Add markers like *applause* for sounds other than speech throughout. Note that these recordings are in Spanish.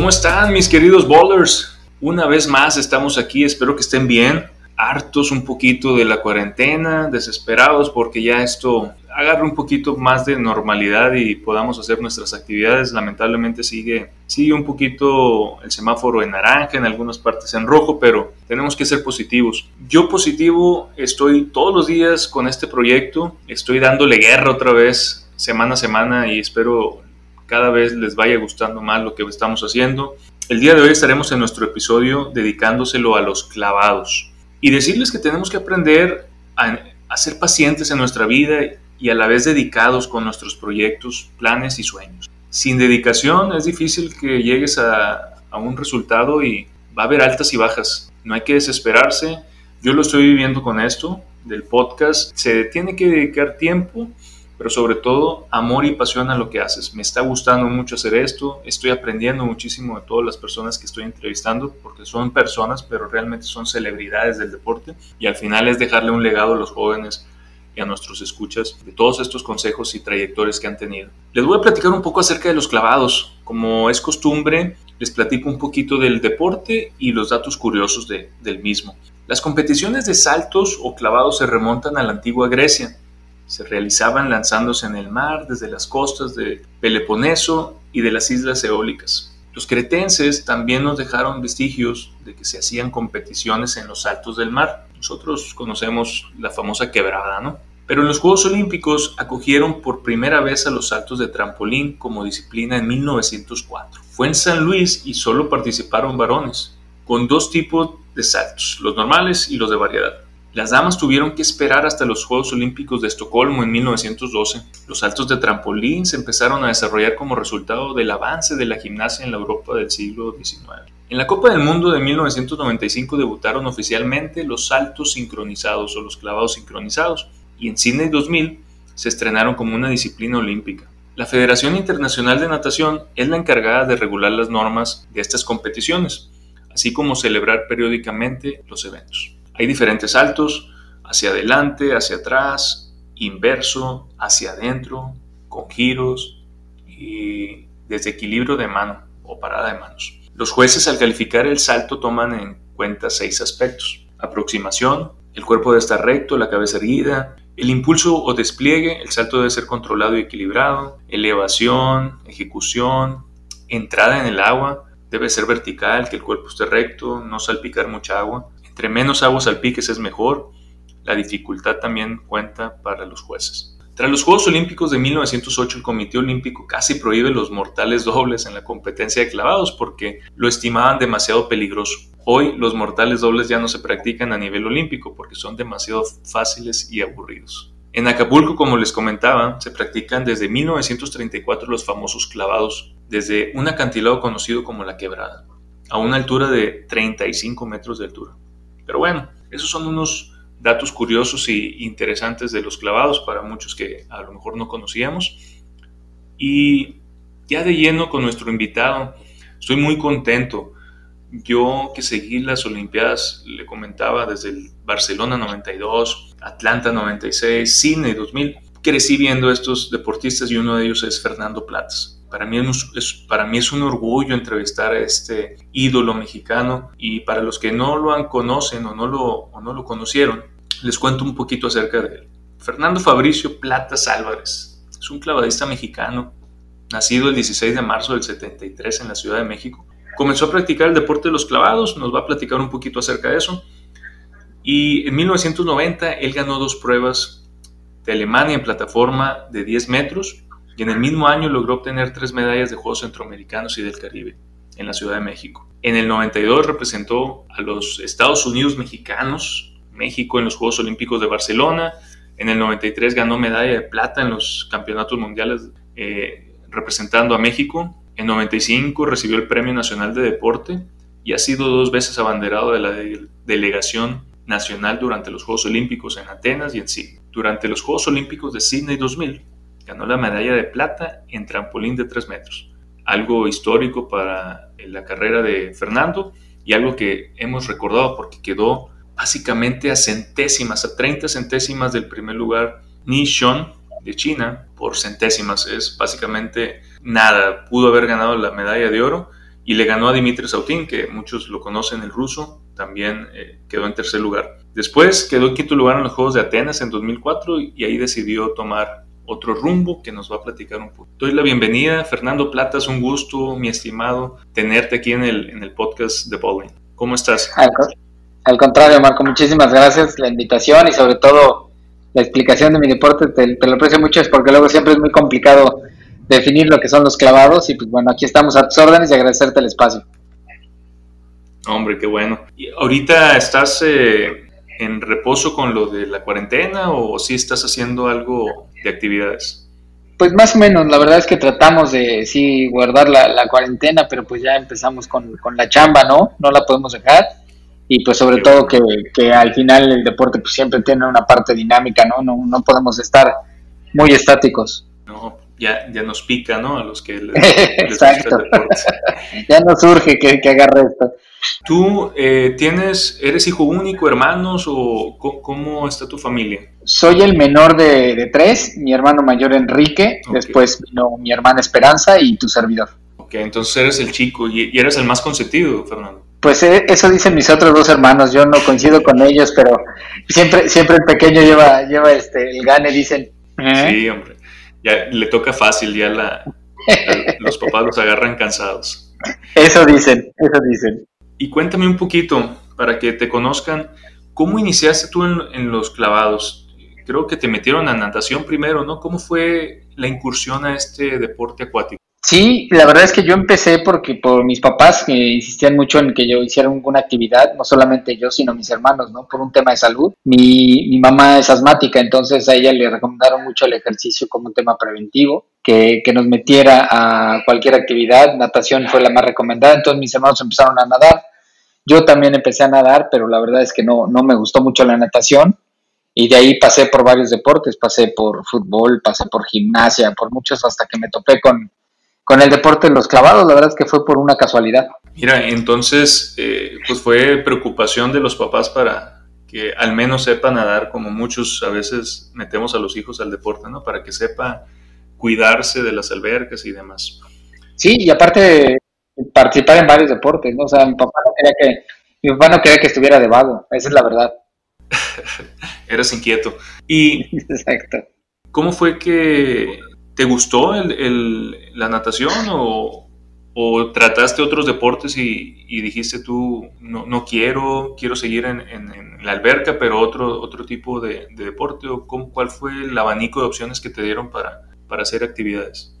¿Cómo están mis queridos bowlers? Una vez más estamos aquí, espero que estén bien, hartos un poquito de la cuarentena, desesperados porque ya esto agarre un poquito más de normalidad y podamos hacer nuestras actividades. Lamentablemente sigue, sigue un poquito el semáforo en naranja, en algunas partes en rojo, pero tenemos que ser positivos. Yo positivo estoy todos los días con este proyecto, estoy dándole guerra otra vez semana a semana y espero cada vez les vaya gustando más lo que estamos haciendo. El día de hoy estaremos en nuestro episodio dedicándoselo a los clavados y decirles que tenemos que aprender a, ser pacientes en nuestra vida y a la vez dedicados con nuestros proyectos, planes y sueños. Sin dedicación es difícil que llegues a, a un resultado y va a haber altas y bajas. No hay que desesperarse. Yo lo estoy viviendo con esto del podcast. Se tiene que dedicar tiempo pero sobre todo amor y pasión a lo que haces. Me está gustando mucho hacer esto, estoy aprendiendo muchísimo de todas las personas que estoy entrevistando, porque son personas, pero realmente son celebridades del deporte, y al final es dejarle un legado a los jóvenes y a nuestros escuchas de todos estos consejos y trayectorias que han tenido. Les voy a platicar un poco acerca de los clavados. Como es costumbre, les platico un poquito del deporte y los datos curiosos de, del mismo. Las competiciones de saltos o clavados se remontan a la antigua Grecia se realizaban lanzándose en el mar desde las costas de Peloponeso y de las islas eólicas. Los cretenses también nos dejaron vestigios de que se hacían competiciones en los saltos del mar. Nosotros conocemos la famosa quebrada, ¿no? Pero en los Juegos Olímpicos acogieron por primera vez a los saltos de trampolín como disciplina en 1904. Fue en San Luis y solo participaron varones, con dos tipos de saltos, los normales y los de variedad. Las damas tuvieron que esperar hasta los Juegos Olímpicos de Estocolmo en 1912. Los saltos de trampolín se empezaron a desarrollar como resultado del avance de la gimnasia en la Europa del siglo XIX. En la Copa del Mundo de 1995 debutaron oficialmente los saltos sincronizados o los clavados sincronizados y en Sydney 2000 se estrenaron como una disciplina olímpica. La Federación Internacional de Natación es la encargada de regular las normas de estas competiciones, así como celebrar periódicamente los eventos. Hay diferentes saltos, hacia adelante, hacia atrás, inverso, hacia adentro, con giros y desde equilibrio de mano o parada de manos. Los jueces al calificar el salto toman en cuenta seis aspectos. Aproximación, el cuerpo debe estar recto, la cabeza erguida, el impulso o despliegue, el salto debe ser controlado y equilibrado, elevación, ejecución, entrada en el agua, debe ser vertical, que el cuerpo esté recto, no salpicar mucha agua, entre menos aguas salpiques es mejor. La dificultad también cuenta para los jueces. Tras los Juegos Olímpicos de 1908, el Comité Olímpico casi prohíbe los mortales dobles en la competencia de clavados porque lo estimaban demasiado peligroso. Hoy los mortales dobles ya no se practican a nivel olímpico porque son demasiado fáciles y aburridos. En Acapulco, como les comentaba, se practican desde 1934 los famosos clavados, desde un acantilado conocido como la quebrada, a una altura de 35 metros de altura. Pero bueno, esos son unos datos curiosos e interesantes de los clavados para muchos que a lo mejor no conocíamos. Y ya de lleno con nuestro invitado, estoy muy contento. Yo que seguí las Olimpiadas, le comentaba desde el Barcelona 92, Atlanta 96, Sydney 2000, crecí viendo estos deportistas y uno de ellos es Fernando Platas. Para mí, es, para mí es un orgullo entrevistar a este ídolo mexicano y para los que no lo han conocen o no lo, o no lo conocieron, les cuento un poquito acerca de él. Fernando Fabricio Platas Álvarez es un clavadista mexicano, nacido el 16 de marzo del 73 en la Ciudad de México. Comenzó a practicar el deporte de los clavados, nos va a platicar un poquito acerca de eso. Y en 1990 él ganó dos pruebas de Alemania en plataforma de 10 metros y en el mismo año logró obtener tres medallas de Juegos Centroamericanos y del Caribe en la Ciudad de México. En el 92 representó a los Estados Unidos mexicanos, México en los Juegos Olímpicos de Barcelona. En el 93 ganó medalla de plata en los Campeonatos Mundiales eh, representando a México. En 95 recibió el Premio Nacional de Deporte y ha sido dos veces abanderado de la delegación nacional durante los Juegos Olímpicos en Atenas y en Sydney. Durante los Juegos Olímpicos de Sydney 2000 ganó la medalla de plata en trampolín de 3 metros, algo histórico para la carrera de Fernando y algo que hemos recordado porque quedó básicamente a centésimas, a 30 centésimas del primer lugar, Ni Shon de China. Por centésimas, es básicamente nada, pudo haber ganado la medalla de oro y le ganó a Dimitri Sautin, que muchos lo conocen, el ruso, también eh, quedó en tercer lugar. Después quedó en quinto lugar en los Juegos de Atenas en 2004 y ahí decidió tomar otro rumbo que nos va a platicar un poco. Doy la bienvenida, Fernando Plata, es un gusto, mi estimado, tenerte aquí en el, en el podcast de Bowling. ¿Cómo estás? Al, contrario, Marco, muchísimas gracias la invitación y sobre todo la explicación de mi deporte, te, te lo aprecio mucho, es porque luego siempre es muy complicado definir lo que son los clavados y pues bueno, aquí estamos a tus órdenes y agradecerte el espacio. Hombre, qué bueno. ¿Y ahorita estás eh, en reposo con lo de la cuarentena o si estás haciendo algo de actividades? Pues más o menos, la verdad es que tratamos de sí guardar la, cuarentena, pero pues ya empezamos con, la chamba, ¿no? No la podemos dejar. Y pues sobre todo que, que, al final el deporte pues siempre tiene una parte dinámica, ¿no? No, no podemos estar muy estáticos. No, ya, ya nos pica, ¿no? A los que les, *laughs* Exacto. *laughs* ya nos surge que, que agarre esto. ¿Tú eh, tienes, eres hijo único, hermanos o cómo está tu familia? Soy el menor de, tres, mi hermano mayor Enrique, después vino mi hermana Esperanza y tu servidor. Ok, entonces eres el chico y, eres el más consentido, Fernando. Pues eh, eso dicen mis otros dos hermanos, yo no coincido con ellos, pero siempre, siempre el pequeño lleva, lleva este, el gane, dicen. Sí, hombre ya le toca fácil, ya la, los papás los agarran cansados. Eso dicen, eso dicen. Y cuéntame un poquito, para que te conozcan, ¿cómo iniciaste tú en, los clavados? Creo que te metieron a natación primero, ¿no? ¿Cómo fue la incursión a este deporte acuático? Sí, la verdad es que yo empecé porque por mis papás que insistían mucho en que yo hiciera alguna actividad, no solamente yo, sino mis hermanos, ¿no? Por un tema de salud. Mi, mi mamá es asmática, entonces a ella le recomendaron mucho el ejercicio como un tema preventivo, que, que nos metiera a cualquier actividad. Natación fue la más recomendada, entonces mis hermanos empezaron a nadar. Yo también empecé a nadar, pero la verdad es que no, no me gustó mucho la natación. Y de ahí pasé por varios deportes, pasé por fútbol, pasé por gimnasia, por muchos, hasta que me topé con, con el deporte de los clavados, la verdad es que fue por una casualidad. Mira, entonces, eh, pues fue preocupación de los papás para que al menos sepa nadar, como muchos a veces metemos a los hijos al deporte, ¿no? Para que sepa cuidarse de las albercas y demás. Sí, y aparte participar en varios deportes, ¿no? O sea, mi papá no quería que, mi papá no quería que estuviera de vago, esa es la verdad. *laughs* Eras inquieto. Y *laughs* Exacto. ¿Cómo fue que ¿Te gustó la natación o, trataste otros deportes y, dijiste tú, no, quiero, quiero seguir en, la alberca, pero otro, otro tipo de, deporte? ¿O ¿Cuál fue el abanico de opciones que te dieron para, para hacer actividades?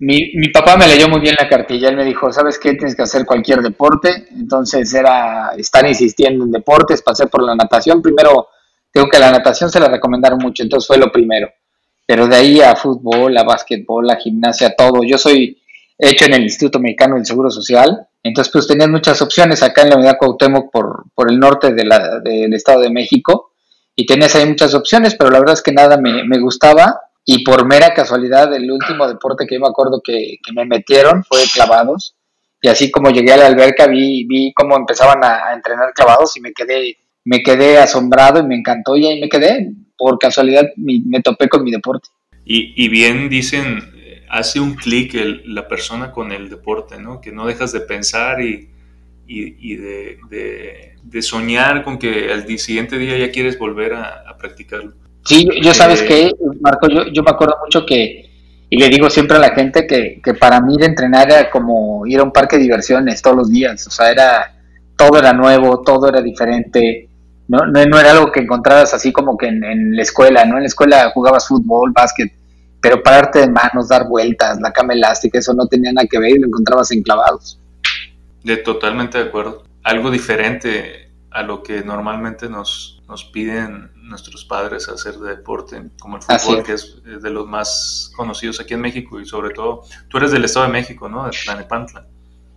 Mi, mi, papá me leyó muy bien la cartilla, él me dijo, ¿sabes qué? Tienes que hacer cualquier deporte. Entonces era estar insistiendo en deportes, pasé por la natación. Primero, tengo que la natación se la recomendaron mucho, entonces fue lo primero pero de ahí a fútbol, a básquetbol, a gimnasia, todo. Yo soy hecho en el Instituto Mexicano del Seguro Social, entonces pues tenías muchas opciones acá en la unidad Cuauhtémoc por, por el norte de la, del Estado de México. Y tenías ahí muchas opciones, pero la verdad es que nada me, me gustaba. Y por mera casualidad el último deporte que yo me acuerdo que, que, me metieron fue clavados. Y así como llegué a la alberca vi, vi cómo empezaban a, a entrenar clavados y me quedé me quedé asombrado y me encantó. Y ahí me quedé. Por casualidad me, topé con mi deporte. Y, bien dicen, hace un clic la persona con el deporte, ¿no? Que no dejas de pensar y, y, de, de, soñar con que al siguiente día ya quieres volver a, practicarlo. Sí, yo sabes que, Marco, yo, yo me acuerdo mucho que, y le digo siempre a la gente que, que para mí a entrenar era como ir a un parque de diversiones todos los días, o sea, era, todo era nuevo, todo era diferente, no, no, era algo que encontraras así como que en, la escuela, ¿no? En la escuela jugabas fútbol, básquet, pero pararte de manos, dar vueltas, la cama elástica, eso no tenía nada que ver y lo encontrabas enclavados. De totalmente de acuerdo. Algo diferente a lo que normalmente nos, nos piden nuestros padres hacer de deporte, como el fútbol, que es de los más conocidos aquí en México y sobre todo, tú eres del Estado de México, ¿no? De Tlanepantla.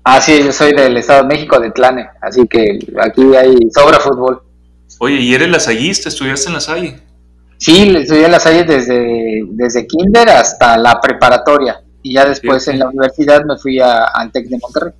Ah, sí, yo soy del Estado de México, de Tlane, así que aquí hay sobra fútbol. Oye, ¿y eres lasallista? ¿Estudiaste en la Salle? Sí, estudié en la Salle desde, desde kinder hasta la preparatoria y ya después en la universidad me fui a, al TEC de Monterrey.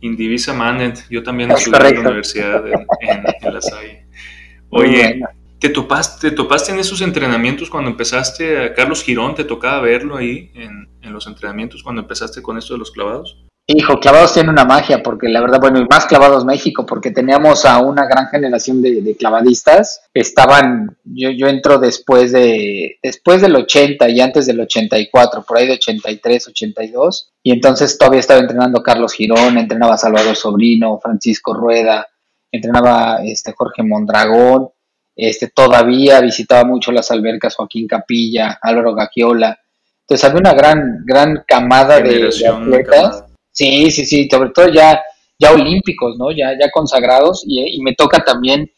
Indivisa Manet, yo también estudié en la universidad en, la Salle. *laughs* Oye, ¿te, topaste, ¿te topaste en esos entrenamientos cuando empezaste? A Carlos Girón, ¿te tocaba verlo ahí en, en los entrenamientos cuando empezaste con esto de los clavados? Hijo, Clavados tiene una magia, porque la verdad, bueno, y más Clavados México, porque teníamos a una gran generación de, clavadistas. Estaban, yo, yo entro después de, después del 80 y antes del 84, por ahí de 83, 82. Y entonces todavía estaba entrenando Carlos Girón, entrenaba Salvador Sobrino, Francisco Rueda, entrenaba este Jorge Mondragón, este todavía visitaba mucho las albercas Joaquín Capilla, Álvaro Gagiola. Entonces había una gran, gran camada de, atletas. Sí, sí, sí, sobre todo ya, ya olímpicos, ¿no? Ya, ya consagrados y, me toca también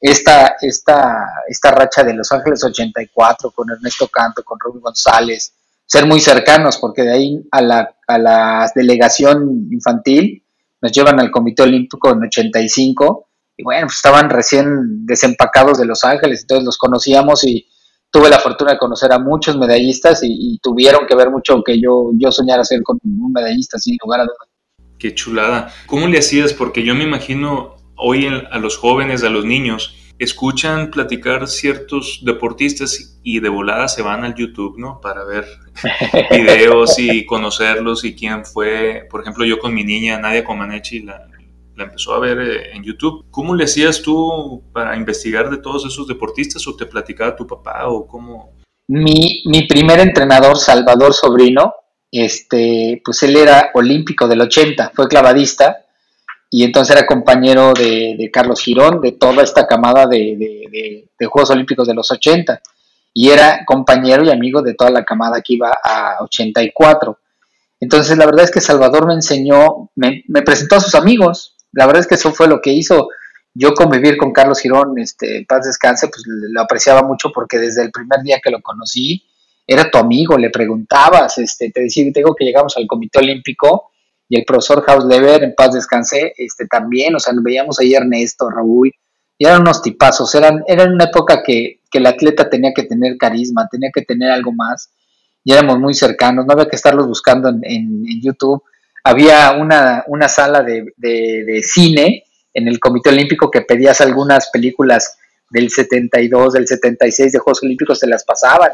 esta, esta, esta racha de Los Ángeles 84 con Ernesto Canto, con Rubén González, ser muy cercanos, porque de ahí a la, a la delegación infantil nos llevan al Comité Olímpico en 85 y bueno, pues estaban recién desempacados de Los Ángeles, entonces los conocíamos y tuve la fortuna de conocer a muchos medallistas y, tuvieron que ver mucho que yo, yo soñara ser con un medallista, sin lugar a dudas. Qué chulada. ¿Cómo le hacías? Porque yo me imagino hoy a los jóvenes, a los niños, escuchan platicar ciertos deportistas y de volada se van al YouTube, ¿no? Para ver *laughs* videos y conocerlos y quién fue. Por ejemplo, yo con mi niña Nadia Comaneci, la, la empezó a ver eh, en YouTube. ¿Cómo le hacías tú para investigar de todos esos deportistas o te platicaba tu papá o cómo? Mi, mi primer entrenador, Salvador Sobrino, este, pues él era olímpico del 80, fue clavadista y entonces era compañero de, Carlos Girón, de toda esta camada de, de, Juegos Olímpicos de los 80 y era compañero y amigo de toda la camada que iba a 84. Entonces la verdad es que Salvador me enseñó, me, me presentó a sus amigos, la verdad es que eso fue lo que hizo. Yo convivir con Carlos Girón, este, paz descanse, pues lo apreciaba mucho porque desde el primer día que lo conocí, era tu amigo, le preguntabas, este, te decía, tengo que llegamos al Comité Olímpico y el profesor Hausleber, en paz descanse, este, también, o sea, veíamos ahí Ernesto, Raúl, y eran unos tipazos, eran, eran una época que, que el atleta tenía que tener carisma, tenía que tener algo más, y éramos muy cercanos, no había que estarlos buscando en, en, en YouTube, había una, una sala de, de, cine en el Comité Olímpico que pedías algunas películas del 72, del 76 de Juegos Olímpicos, se las pasaban.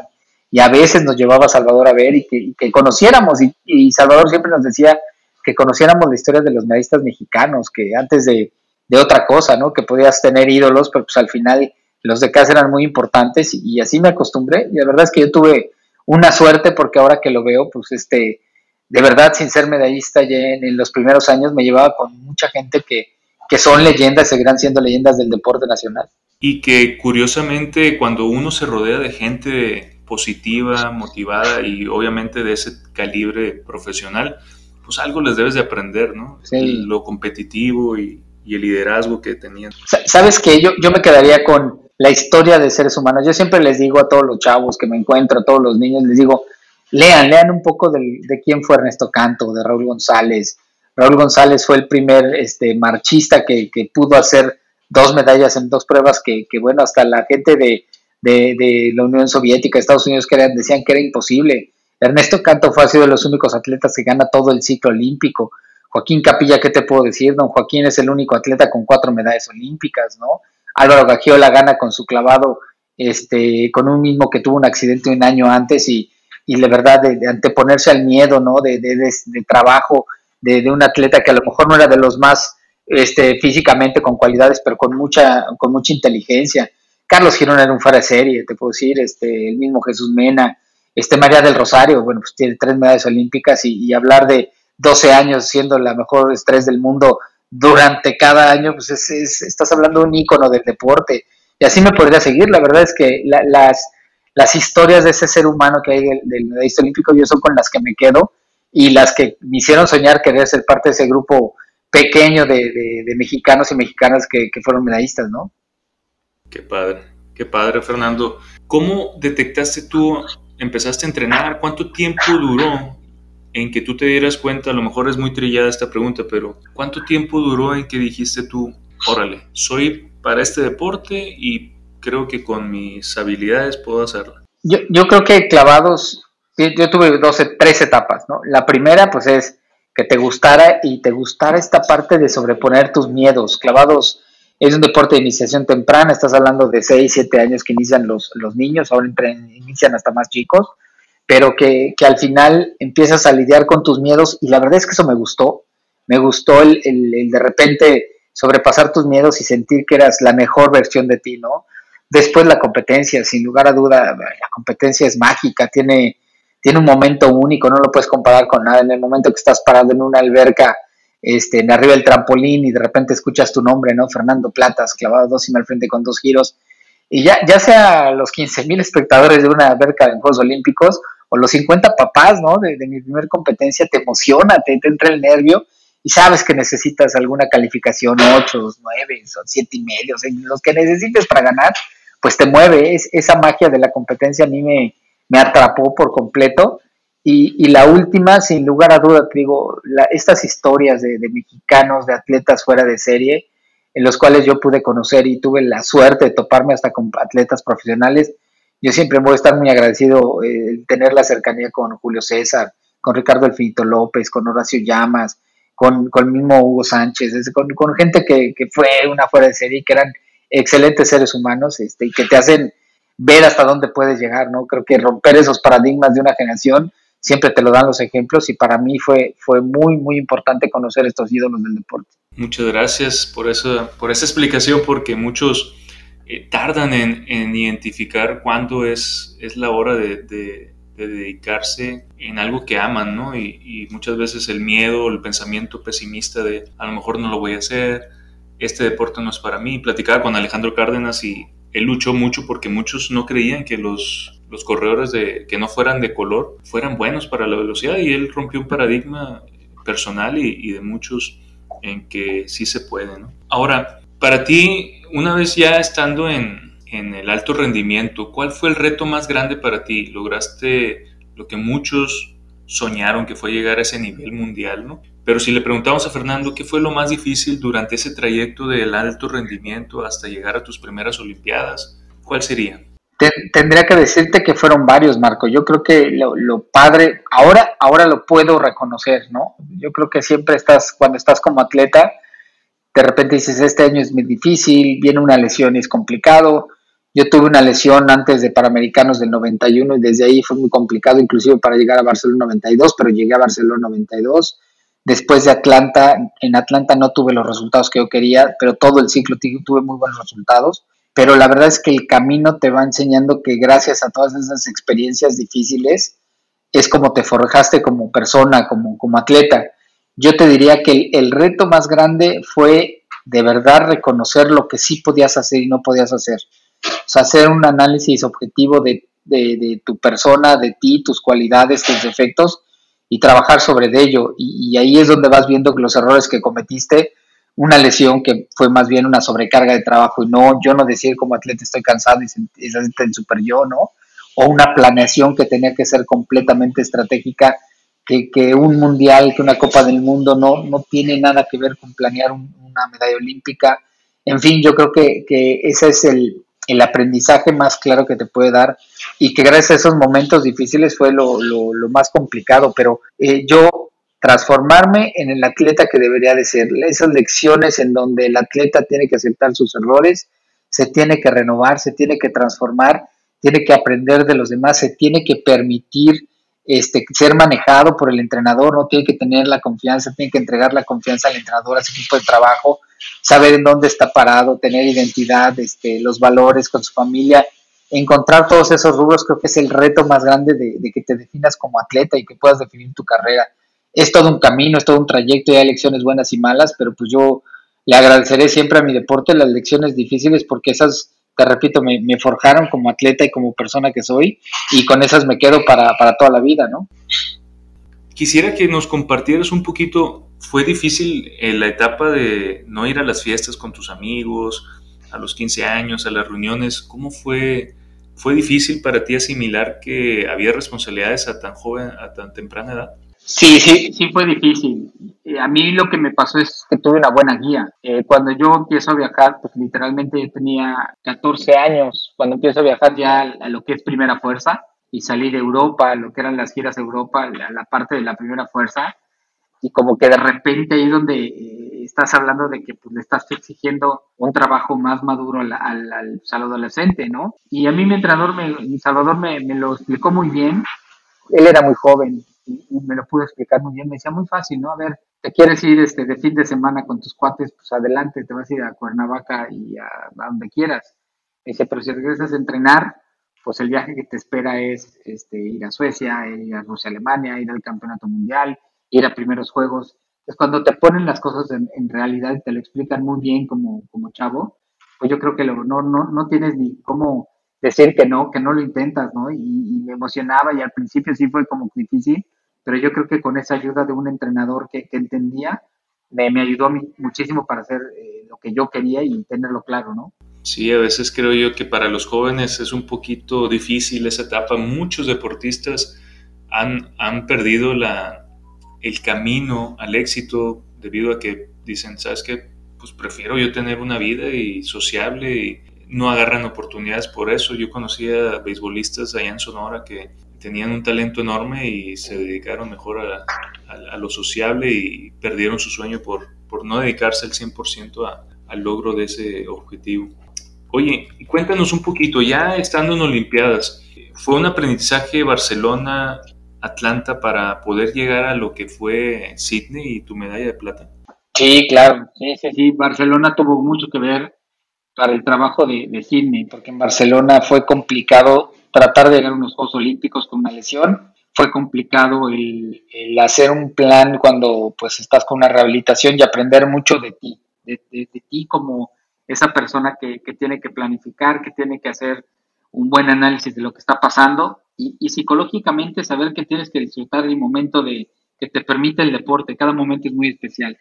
Y a veces nos llevaba Salvador a ver y que, conociéramos. Y, Salvador siempre nos decía que conociéramos la historia de los medistas mexicanos, que antes de, de, otra cosa, ¿no? Que podías tener ídolos, pero pues al final los de casa eran muy importantes y, y así me acostumbré. Y la verdad es que yo tuve una suerte porque ahora que lo veo, pues este, de verdad, sin ser medallista, ya en, los primeros años me llevaba con mucha gente que, que son leyendas, seguirán siendo leyendas del deporte nacional. Y que curiosamente cuando uno se rodea de gente positiva, motivada y obviamente de ese calibre profesional, pues algo les debes de aprender, ¿no? Sí. Lo competitivo y, y, el liderazgo que tenían. Sabes que yo, yo me quedaría con la historia de seres humanos. Yo siempre les digo a todos los chavos que me encuentro, a todos los niños, les digo, lean, lean un poco de quién fue Ernesto Canto, de Raúl González. Raúl González fue el primer este, marchista que, pudo hacer dos medallas en dos pruebas que, bueno, hasta la gente de, la Unión Soviética, Estados Unidos, que decían que era imposible. Ernesto Canto fue sido de los únicos atletas que gana todo el ciclo olímpico. Joaquín Capilla, ¿qué te puedo decir? Don Joaquín es el único atleta con cuatro medallas olímpicas, ¿no? Álvaro Gagiola gana con su clavado, este, con un mismo que tuvo un accidente un año antes y, y la verdad de, anteponerse al miedo, ¿no? De, de, de trabajo de, un atleta que a lo mejor no era de los más este, físicamente con cualidades, pero con mucha, con mucha inteligencia. Carlos Girón era un fuera de serie, te puedo decir, este, el mismo Jesús Mena, este María del Rosario, bueno, pues tiene tres medallas olímpicas y, hablar de 12 años siendo la mejor estrés del mundo durante cada año, pues es, estás hablando de un ícono del deporte. Y así me podría seguir, la verdad es que las, las historias de ese ser humano que hay del, medallista olímpico, yo son con las que me quedo y las que me hicieron soñar querer ser parte de ese grupo pequeño de, mexicanos y mexicanas que, que, fueron medallistas, ¿no? Qué padre, qué padre, Fernando. ¿Cómo detectaste tú, empezaste a entrenar? ¿Cuánto tiempo duró en que tú te dieras cuenta? A lo mejor es muy trillada esta pregunta, pero ¿cuánto tiempo duró en que dijiste tú, órale, soy para este deporte y creo que con mis habilidades puedo hacerlo? Yo, yo creo que clavados, yo tuve 12, tres etapas, ¿no? La primera, pues es que te gustara y te gustara esta parte de sobreponer tus miedos. Clavados es un deporte de iniciación temprana, estás hablando de 6, 7 años que inician los, los niños, ahora inician hasta más chicos, pero que, que, al final empiezas a lidiar con tus miedos y la verdad es que eso me gustó, me gustó el, el, de repente sobrepasar tus miedos y sentir que eras la mejor versión de ti, ¿no? Después la competencia, sin lugar a duda, la competencia es mágica, tiene tiene un momento único, no lo puedes comparar con nada. En el momento que estás parado en una alberca, este, en arriba del trampolín y de repente escuchas tu nombre, ¿no? Fernando Platas, clavado dos y al frente con dos giros. Y ya, ya sea los 15 mil espectadores de una alberca en Juegos Olímpicos o los 50 papás, ¿no? De, mi primer competencia, te emociona, te, entra el nervio y sabes que necesitas alguna calificación, 8, 9, o 7 y medio, o sea, los que necesites para ganar, pues te mueve. Es, esa magia de la competencia a mí me, me atrapó por completo. Y, la última, sin lugar a duda, te digo, estas historias de, mexicanos, de atletas fuera de serie, en los cuales yo pude conocer y tuve la suerte de toparme hasta con atletas profesionales, yo siempre voy a estar muy agradecido eh, tener la cercanía con Julio César, con Ricardo Elfito López, con Horacio Llamas, con, con el mismo Hugo Sánchez, con, con gente que, que, fue una fuera de serie, que eran excelentes seres humanos este, y que te hacen ver hasta dónde puedes llegar, ¿no? Creo que romper esos paradigmas de una generación siempre te lo dan los ejemplos y para mí fue, fue muy, muy importante conocer estos ídolos del deporte. Muchas gracias por, eso, por esa explicación, porque muchos eh, tardan en, en, identificar cuándo es, es la hora de, de, dedicarse en algo que aman, ¿no? Y, y muchas veces el miedo, el pensamiento pesimista de a lo mejor no lo voy a hacer, este deporte no es para mí. Platicaba con Alejandro Cárdenas y él luchó mucho porque muchos no creían que los, los corredores de, que no fueran de color fueran buenos para la velocidad y él rompió un paradigma personal y, de muchos en que sí se puede. Ahora, para ti, una vez ya estando en, en el alto rendimiento, ¿cuál fue el reto más grande para ti? ¿Lograste lo que muchos soñaron que fue llegar a ese nivel mundial, ¿no? Pero si le preguntamos a Fernando qué fue lo más difícil durante ese trayecto del alto rendimiento hasta llegar a tus primeras Olimpiadas, ¿cuál sería? Tendría que decirte que fueron varios, Marco. Yo creo que lo, padre, ahora, ahora lo puedo reconocer, ¿no? Yo creo que siempre estás, cuando estás como atleta, de repente dices, este año es muy difícil, viene una lesión y es complicado, yo tuve una lesión antes de Panamericanos del 91 y desde ahí fue muy complicado, inclusive para llegar a Barcelona 92, pero llegué a Barcelona 92. Después de Atlanta, en Atlanta no tuve los resultados que yo quería, pero todo el ciclo tuve muy buenos resultados. Pero la verdad es que el camino te va enseñando que gracias a todas esas experiencias difíciles es como te forjaste como persona, como, como atleta. Yo te diría que el, reto más grande fue de verdad reconocer lo que sí podías hacer y no podías hacer o sea, hacer un análisis objetivo de, tu persona, de ti, tus cualidades, tus defectos y trabajar sobre ello. Y, ahí es donde vas viendo los errores que cometiste, una lesión que fue más bien una sobrecarga de trabajo y no, yo no decir como atleta estoy cansado y se, siente el super yo, ¿no? O una planeación que tenía que ser completamente estratégica, que, que un mundial, que una Copa del Mundo no, no tiene nada que ver con planear una medalla olímpica. En fin, yo creo que, que ese es el, el aprendizaje más claro que te puede dar y que gracias a esos momentos difíciles fue lo, más complicado, pero eh, yo transformarme en el atleta que debería de ser, esas lecciones en donde el atleta tiene que aceptar sus errores, se tiene que renovar, se tiene que transformar, tiene que aprender de los demás, se tiene que permitir este, ser manejado por el entrenador, no tiene que tener la confianza, tiene que entregar la confianza al entrenador, a su equipo de trabajo, saber en dónde está parado, tener identidad, este, los valores con su familia, encontrar todos esos rubros creo que es el reto más grande de, que te definas como atleta y que puedas definir tu carrera. Es todo un camino, es todo un trayecto, y hay lecciones buenas y malas, pero pues yo le agradeceré siempre a mi deporte las lecciones difíciles porque esas, te repito, me, forjaron como atleta y como persona que soy y con esas me quedo para, para toda la vida, ¿no? Quisiera que nos compartieras un poquito fue difícil en la etapa de no ir a las fiestas con tus amigos, a los 15 años, a las reuniones. ¿Cómo fue, fue difícil para ti asimilar que había responsabilidades a tan joven, a tan temprana edad? Sí, sí, sí fue difícil. Eh, a mí lo que me pasó es que tuve una buena guía. Eh, cuando yo empiezo a viajar, pues literalmente tenía 14 años, cuando empiezo a viajar ya a lo que es primera fuerza y salí de Europa, lo que eran las giras de Europa, la, la parte de la primera fuerza, y como que de repente ahí donde eh, estás hablando de que pues, le estás exigiendo un trabajo más maduro al, al, adolescente, ¿no? Y a mí mi entrenador, me, mi Salvador me, me, lo explicó muy bien, él era muy joven y, me lo pudo explicar muy bien, me decía muy fácil, ¿no? A ver, te quieres ir este, de fin de semana con tus cuates, pues adelante, te vas a ir a Cuernavaca y a, a donde quieras. Me dice, pero si regresas a entrenar, pues el viaje que te espera es este, ir a Suecia, ir a Rusia, Alemania, ir al campeonato mundial, ir a primeros juegos. Es cuando te ponen las cosas en, realidad y te lo explican muy bien como, como chavo, pues yo creo que no, no, no tienes ni cómo decir que no, que no lo intentas, ¿no? Y, me emocionaba y al principio sí fue como difícil, pero yo creo que con esa ayuda de un entrenador que, entendía, me, me, ayudó muchísimo para hacer eh, lo que yo quería y tenerlo claro, ¿no? Sí, a veces creo yo que para los jóvenes es un poquito difícil esa etapa. Muchos deportistas han, han perdido la, el camino al éxito debido a que dicen, ¿sabes qué? Pues prefiero yo tener una vida y sociable y no agarran oportunidades por eso. Yo conocía beisbolistas allá en Sonora que tenían un talento enorme y se dedicaron mejor a, a, lo sociable y perdieron su sueño por, por no dedicarse al 100% al logro de ese objetivo. Oye, cuéntanos un poquito, ya estando en Olimpiadas, ¿fue un aprendizaje Barcelona Atlanta para poder llegar a lo que fue Sydney y tu medalla de plata? Sí, claro, sí, sí, sí. Barcelona tuvo mucho que ver para el trabajo de, de Sydney, porque en Barcelona fue complicado tratar de llegar a unos Juegos Olímpicos con una lesión. Fue complicado el, hacer un plan cuando pues estás con una rehabilitación y aprender mucho de ti, de, ti como esa persona que, que tiene que planificar, que tiene que hacer un buen análisis de lo que está pasando y, psicológicamente saber que tienes que disfrutar el momento de que te permite el deporte, cada momento es muy especial.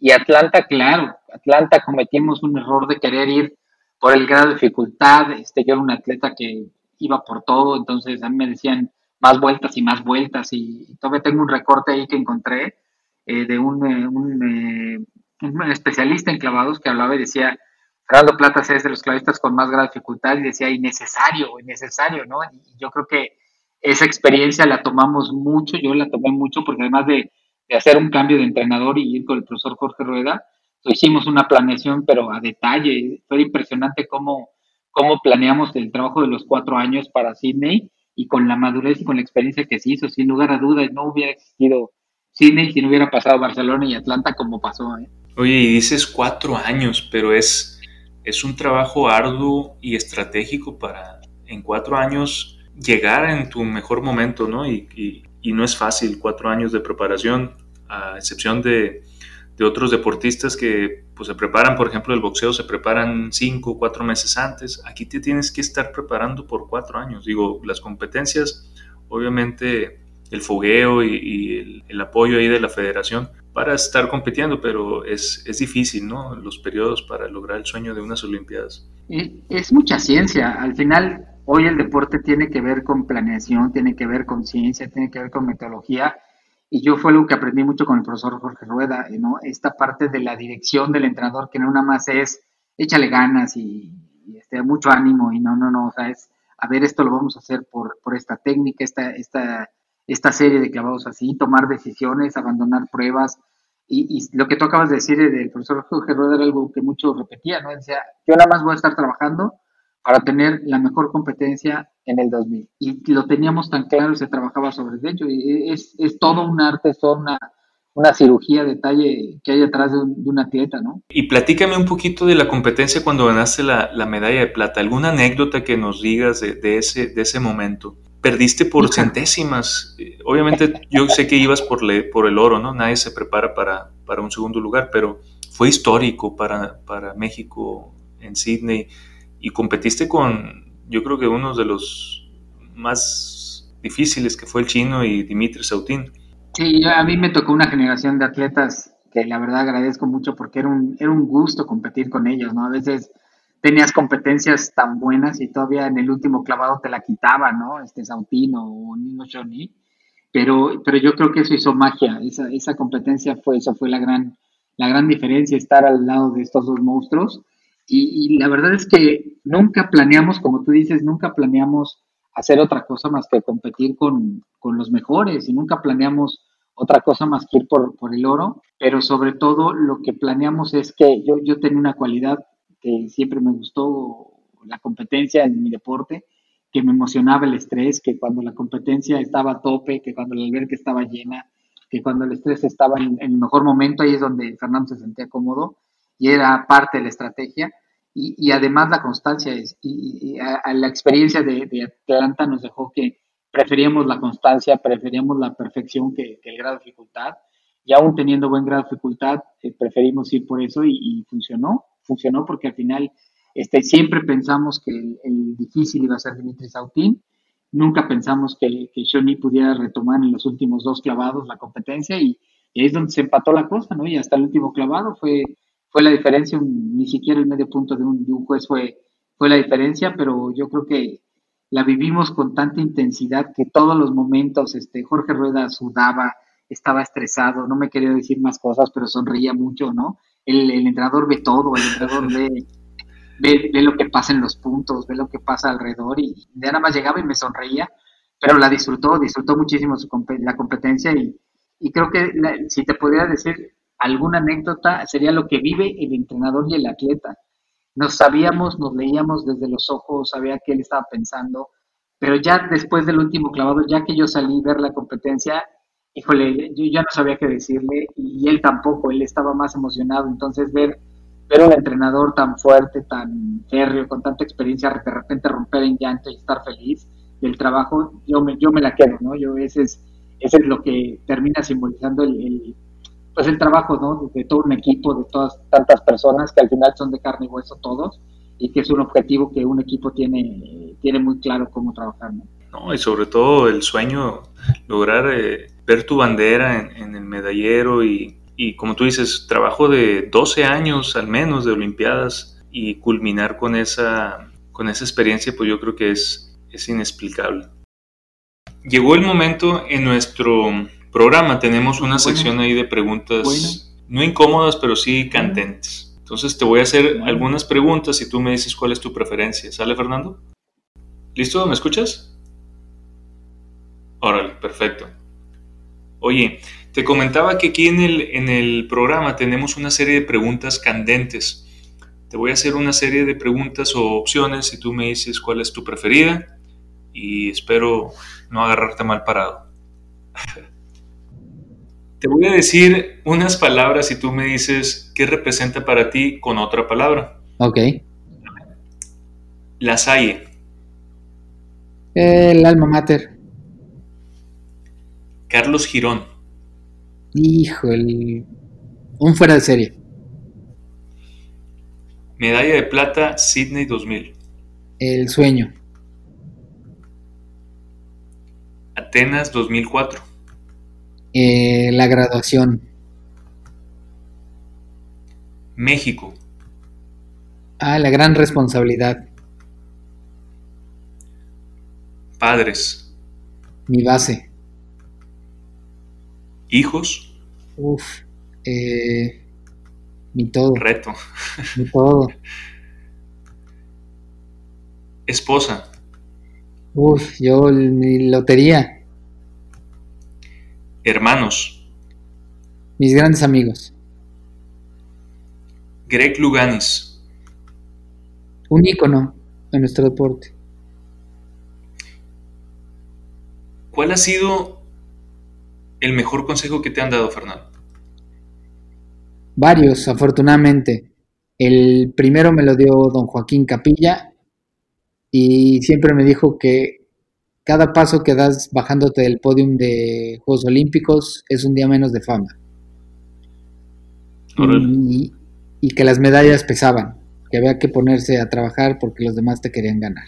Y Atlanta, claro, Atlanta cometimos un error de querer ir por el grado de dificultad, este, yo era un atleta que iba por todo, entonces a mí me decían más vueltas y más vueltas y, todavía tengo un recorte ahí que encontré eh, de un, eh, un, eh, un especialista en clavados que hablaba y decía, Fernando Platas es de los clavistas con más gran dificultad y decía innecesario, innecesario, ¿no? Y yo creo que esa experiencia la tomamos mucho, yo la tomé mucho porque además de, hacer un cambio de entrenador y ir con el profesor Jorge Rueda, hicimos una planeación, pero a detalle. Fue impresionante cómo, cómo planeamos el trabajo de los cuatro años para Sydney y con la madurez y con la experiencia que se hizo, sin lugar a dudas, no hubiera existido Sydney si no hubiera pasado Barcelona y Atlanta como pasó. ¿eh? Oye, y dices cuatro años, pero es es un trabajo arduo y estratégico para en cuatro años llegar en tu mejor momento, ¿no? Y, no es fácil, cuatro años de preparación, a excepción de, otros deportistas que pues, se preparan, por ejemplo, el boxeo se preparan cinco, cuatro meses antes. Aquí te tienes que estar preparando por cuatro años. Digo, las competencias, obviamente el fogueo y, el, el, apoyo ahí de la federación, para estar compitiendo, pero es, es difícil, ¿no? Los periodos para lograr el sueño de unas Olimpiadas. Es mucha ciencia. Al final, hoy el deporte tiene que ver con planeación, tiene que ver con ciencia, tiene que ver con metodología. Y yo fue algo que aprendí mucho con el profesor Jorge Rueda, ¿no? Esta parte de la dirección del entrenador, que no nada más es échale ganas y, este, mucho ánimo y no, no, no, o sea, es, a ver, esto lo vamos a hacer por, por esta técnica, esta, esta esta serie de clavados así, tomar decisiones, abandonar pruebas. Y, lo que tú acabas de decir del profesor Jorge Rueda era algo que mucho repetía, ¿no? Decía, yo nada más voy a estar trabajando para tener la mejor competencia en el 2000. Y lo teníamos tan claro, se trabajaba sobre ello. Y es, es todo un arte, es toda una, una cirugía detalle que hay detrás de un, atleta, ¿no? Y platícame un poquito de la competencia cuando ganaste la, la medalla de plata. ¿Alguna anécdota que nos digas de, de, ese, de ese momento? Perdiste por centésimas. Eh, obviamente yo sé que ibas por, por el oro, ¿no? Nadie se prepara para, para un segundo lugar, pero fue histórico para, para México en Sydney y competiste con, yo creo que uno de los más difíciles que fue el chino y Dimitri Sautín. Sí, a mí me tocó una generación de atletas que la verdad agradezco mucho porque era un, era un gusto competir con ellos, ¿no? A veces tenías competencias tan buenas y todavía en el último clavado te la quitaba, ¿no? Este Sautino o Nino Johnny. Pero, pero yo creo que eso hizo magia, esa, esa competencia fue, eso fue la gran, la gran diferencia, estar al lado de estos dos monstruos. Y, y la verdad es que nunca planeamos, como tú dices, nunca planeamos hacer otra cosa más que competir con, con los mejores y nunca planeamos otra cosa más que ir por, por, el oro, pero sobre todo lo que planeamos es que yo, yo tenía una cualidad siempre me gustó, la competencia en mi deporte, que me emocionaba el estrés, que cuando la competencia estaba a tope, que cuando la alberca estaba llena, que cuando el estrés estaba en, el mejor momento, ahí es donde Fernando se sentía cómodo y era parte de la estrategia. Y, además la constancia es, y, la experiencia de, de, Atlanta nos dejó que preferíamos la constancia, preferíamos la perfección que, el grado de dificultad, y aún teniendo buen grado de dificultad, eh, preferimos ir por eso y, funcionó, funcionó porque al final este, siempre pensamos que el, difícil iba a ser Dimitri Sautín, nunca pensamos que, que Shoni pudiera retomar en los últimos dos clavados la competencia y, y ahí es donde se empató la cosa, ¿no? Y hasta el último clavado fue fue la diferencia, ni siquiera el medio punto de un, de un juez fue, fue la diferencia, pero yo creo que la vivimos con tanta intensidad que todos los momentos, este, Jorge Rueda sudaba, estaba estresado, no me quería decir más cosas, pero sonreía mucho, ¿no? El, el entrenador ve todo, el entrenador *laughs* ve, ve, ve, lo que pasa en los puntos, ve lo que pasa alrededor y ya nada más llegaba y me sonreía, pero la disfrutó, disfrutó muchísimo su, la competencia y, y creo que si te pudiera decir, alguna anécdota sería lo que vive el entrenador y el atleta. Nos sabíamos, nos leíamos desde los ojos, sabía qué él estaba pensando, pero ya después del último clavado, ya que yo salí a ver la competencia, híjole, yo ya no sabía qué decirle y él tampoco, él estaba más emocionado, entonces ver, ver un entrenador tan fuerte, tan férreo, con tanta experiencia, de repente romper en llanto y estar feliz del trabajo, yo me, yo me la quedo, ¿no? Yo ese es, ese es lo que termina simbolizando el pues el trabajo, ¿no? De todo un equipo, de todas tantas personas que al final son de carne y hueso todos y que es un objetivo que un equipo tiene, tiene muy claro cómo trabajar, ¿no? No, y sobre todo el sueño, lograr eh, ver tu bandera en, el medallero y, y, como tú dices, trabajo de 12 años al menos de Olimpiadas y culminar con esa, con esa experiencia, pues yo creo que es, es inexplicable. Llegó el momento en nuestro programa tenemos una sección ahí de preguntas no incómodas, pero sí candentes. Entonces te voy a hacer algunas preguntas y tú me dices cuál es tu preferencia. ¿Sale, Fernando? ¿Listo? ¿Me escuchas? Órale, perfecto. Oye, te comentaba que aquí en el, en el programa tenemos una serie de preguntas candentes. Te voy a hacer una serie de preguntas o opciones y tú me dices cuál es tu preferida y espero no agarrarte mal parado. *laughs* Te voy a decir unas palabras y tú me dices qué representa para ti con otra palabra. Ok. La Salle. El alma mater. Carlos Girón. Hijo, el... un fuera de serie. Medalla de plata Sydney 2000. El sueño. Atenas 2004. Eh, la graduación. México. Ah, la gran responsabilidad. Padres. Mi base. Hijos. Uf. Eh, mi todo. Reto. Mi todo. *laughs* Esposa. Uf, yo mi lotería. Hermanos. Mis grandes amigos. Greg Luganis. Un ícono en nuestro deporte. ¿Cuál ha sido el mejor consejo que te han dado, Fernando? Varios, afortunadamente. El primero me lo dio don Joaquín Capilla y siempre me dijo que cada paso que das bajándote del podium de Juegos Olímpicos es un día menos de fama. Y, que las medallas pesaban, que había que ponerse a trabajar porque los demás te querían ganar.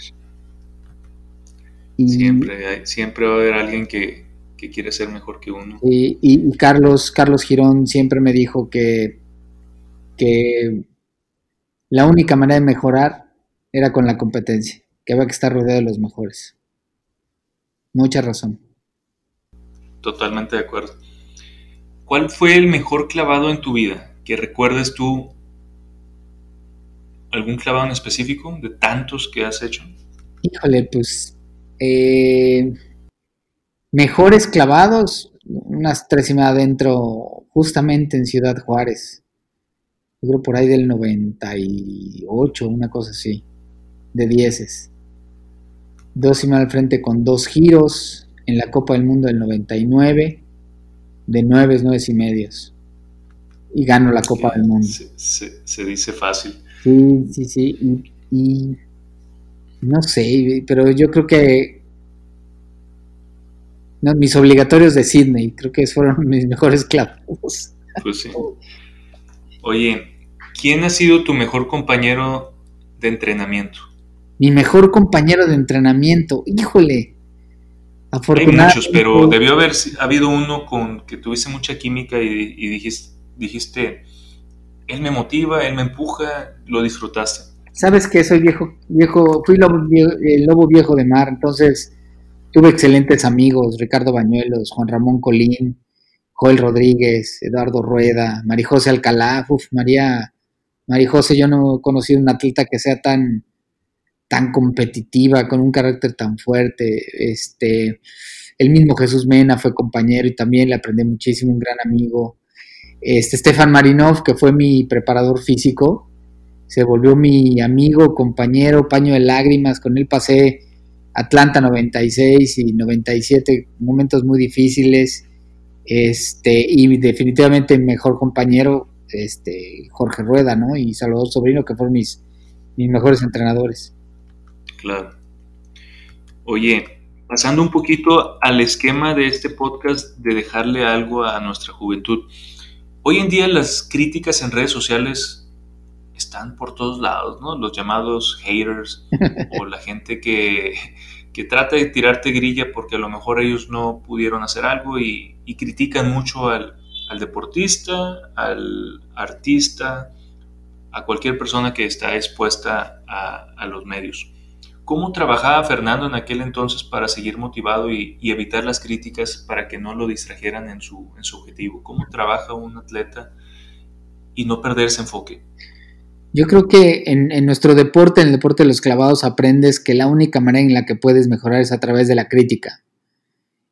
siempre, siempre va a haber alguien que, que quiere ser mejor que uno. Y, y, Carlos, Carlos Girón siempre me dijo que, que la única manera de mejorar era con la competencia, que había que estar rodeado de los mejores. Mucha razón. Totalmente de acuerdo. ¿Cuál fue el mejor clavado en tu vida? Que recuerdes tú algún clavado en específico de tantos que has hecho. Híjole, pues eh, mejores clavados, unas tres y media adentro, justamente en Ciudad Juárez. Yo creo por ahí del 98, una cosa así, de dieces. Dos y media al frente con dos giros en la Copa del Mundo del 99 de nueve, nueve y medios. Y gano la Copa del Mundo. Se, dice fácil. Sí, sí, sí. Y, no sé, pero yo creo que mis obligatorios de Sydney, creo que fueron *laughs* mis mejores clavos. Pues sí. Oye, ¿quién ha sido tu mejor compañero de entrenamiento? Mi mejor compañero de entrenamiento, híjole. Hay muchos, pero debió haber habido uno con que tuviste mucha química y, dijiste, dijiste, él me motiva, él me empuja, lo disfrutaste. Sabes que soy viejo, viejo, fui el lobo viejo de mar, entonces tuve excelentes amigos, Ricardo Bañuelos, Juan Ramón Colín, Joel Rodríguez, Eduardo Rueda, Marijose Alcalá, uf, María, Marijose, yo no he conocido una atleta que sea tan, tan competitiva, con un carácter tan fuerte. Este, el mismo Jesús Mena fue compañero y también le aprendí muchísimo, un gran amigo. Este, Stefan Marinov, que fue mi preparador físico, se volvió mi amigo, compañero, paño de lágrimas, con él pasé Atlanta 96 y 97, momentos muy difíciles, este, y definitivamente mi mejor compañero, este, Jorge Rueda, ¿no? Y Salvador Sobrino, que fueron mis, mis mejores entrenadores. Claro. Oye, pasando un poquito al esquema de este podcast de dejarle algo a nuestra juventud. Hoy en día las críticas en redes sociales están por todos lados, ¿no? Los llamados haters *laughs* o la gente que, que, trata de tirarte grilla porque a lo mejor ellos no pudieron hacer algo y, critican mucho al, deportista, al artista, a cualquier persona que está expuesta a los medios. ¿Cómo trabajaba Fernando en aquel entonces para seguir motivado y, evitar las críticas para que no lo distrajeran en su, en su objetivo? ¿Cómo trabaja un atleta y no perder ese enfoque? Yo creo que en, nuestro deporte, en el deporte de los clavados, aprendes que la única manera en la que puedes mejorar es a través de la crítica.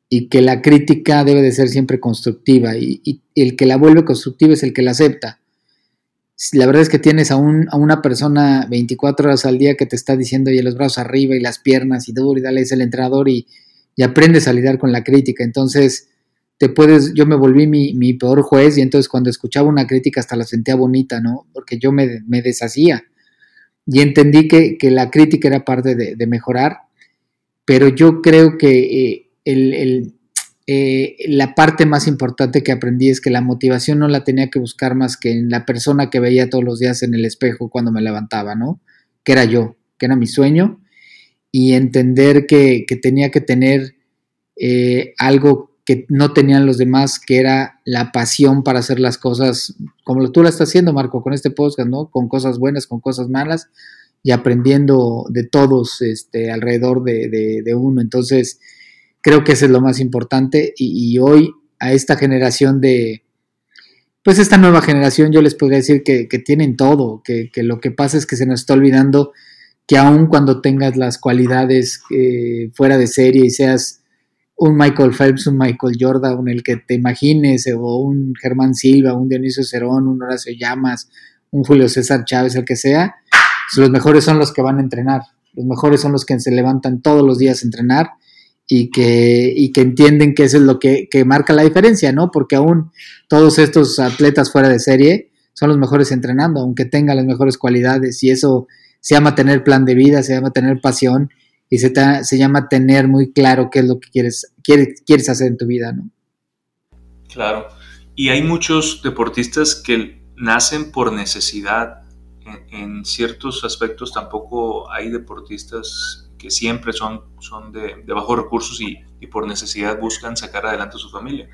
Y que la crítica debe de ser siempre constructiva. y el que la vuelve constructiva es el que la acepta la verdad es que tienes a, un, a una persona 24 horas al día que te está diciendo y los brazos arriba y las piernas y duro y dale es el entrenador y, y, aprendes a lidiar con la crítica. Entonces, te yo me volví mi, mi, peor juez y entonces cuando escuchaba una crítica hasta la sentía bonita, ¿no? Porque yo me, me deshacía y entendí que, que, la crítica era parte de, mejorar, pero yo creo que eh, el, el eh, la parte más importante que aprendí es que la motivación no la tenía que buscar más que en la persona que veía todos los días en el espejo cuando me levantaba, ¿no? Que era yo, que era mi sueño, y entender que, tenía que tener eh, algo que no tenían los demás, que era la pasión para hacer las cosas como tú la estás haciendo, Marco, con este podcast, ¿no? Con cosas buenas, con cosas malas, y aprendiendo de todos este, alrededor de, de uno. Entonces, Creo que eso es lo más importante y, hoy a esta generación de, pues esta nueva generación yo les podría decir que, tienen todo, que, lo que pasa es que se nos está olvidando que aun cuando tengas las cualidades eh, fuera de serie y seas un Michael Phelps, un Michael Jordan, el que te imagines, o un Germán Silva, un Dionisio Cerón, un Horacio Llamas, un Julio César Chávez, el que sea, pues los mejores son los que van a entrenar, los mejores son los que se levantan todos los días a entrenar y que, y que entienden que eso es lo que, marca la diferencia, ¿no? Porque aún todos estos atletas fuera de serie son los mejores entrenando, aunque tengan las mejores cualidades, y eso se llama tener plan de vida, se llama tener pasión, y se, se llama tener muy claro qué es lo que quieres, quieres, quieres hacer en tu vida, ¿no? Claro, y hay muchos deportistas que nacen por necesidad. En, en ciertos aspectos tampoco hay deportistas que siempre son, son de, bajos recursos y, por necesidad buscan sacar adelante a su familia.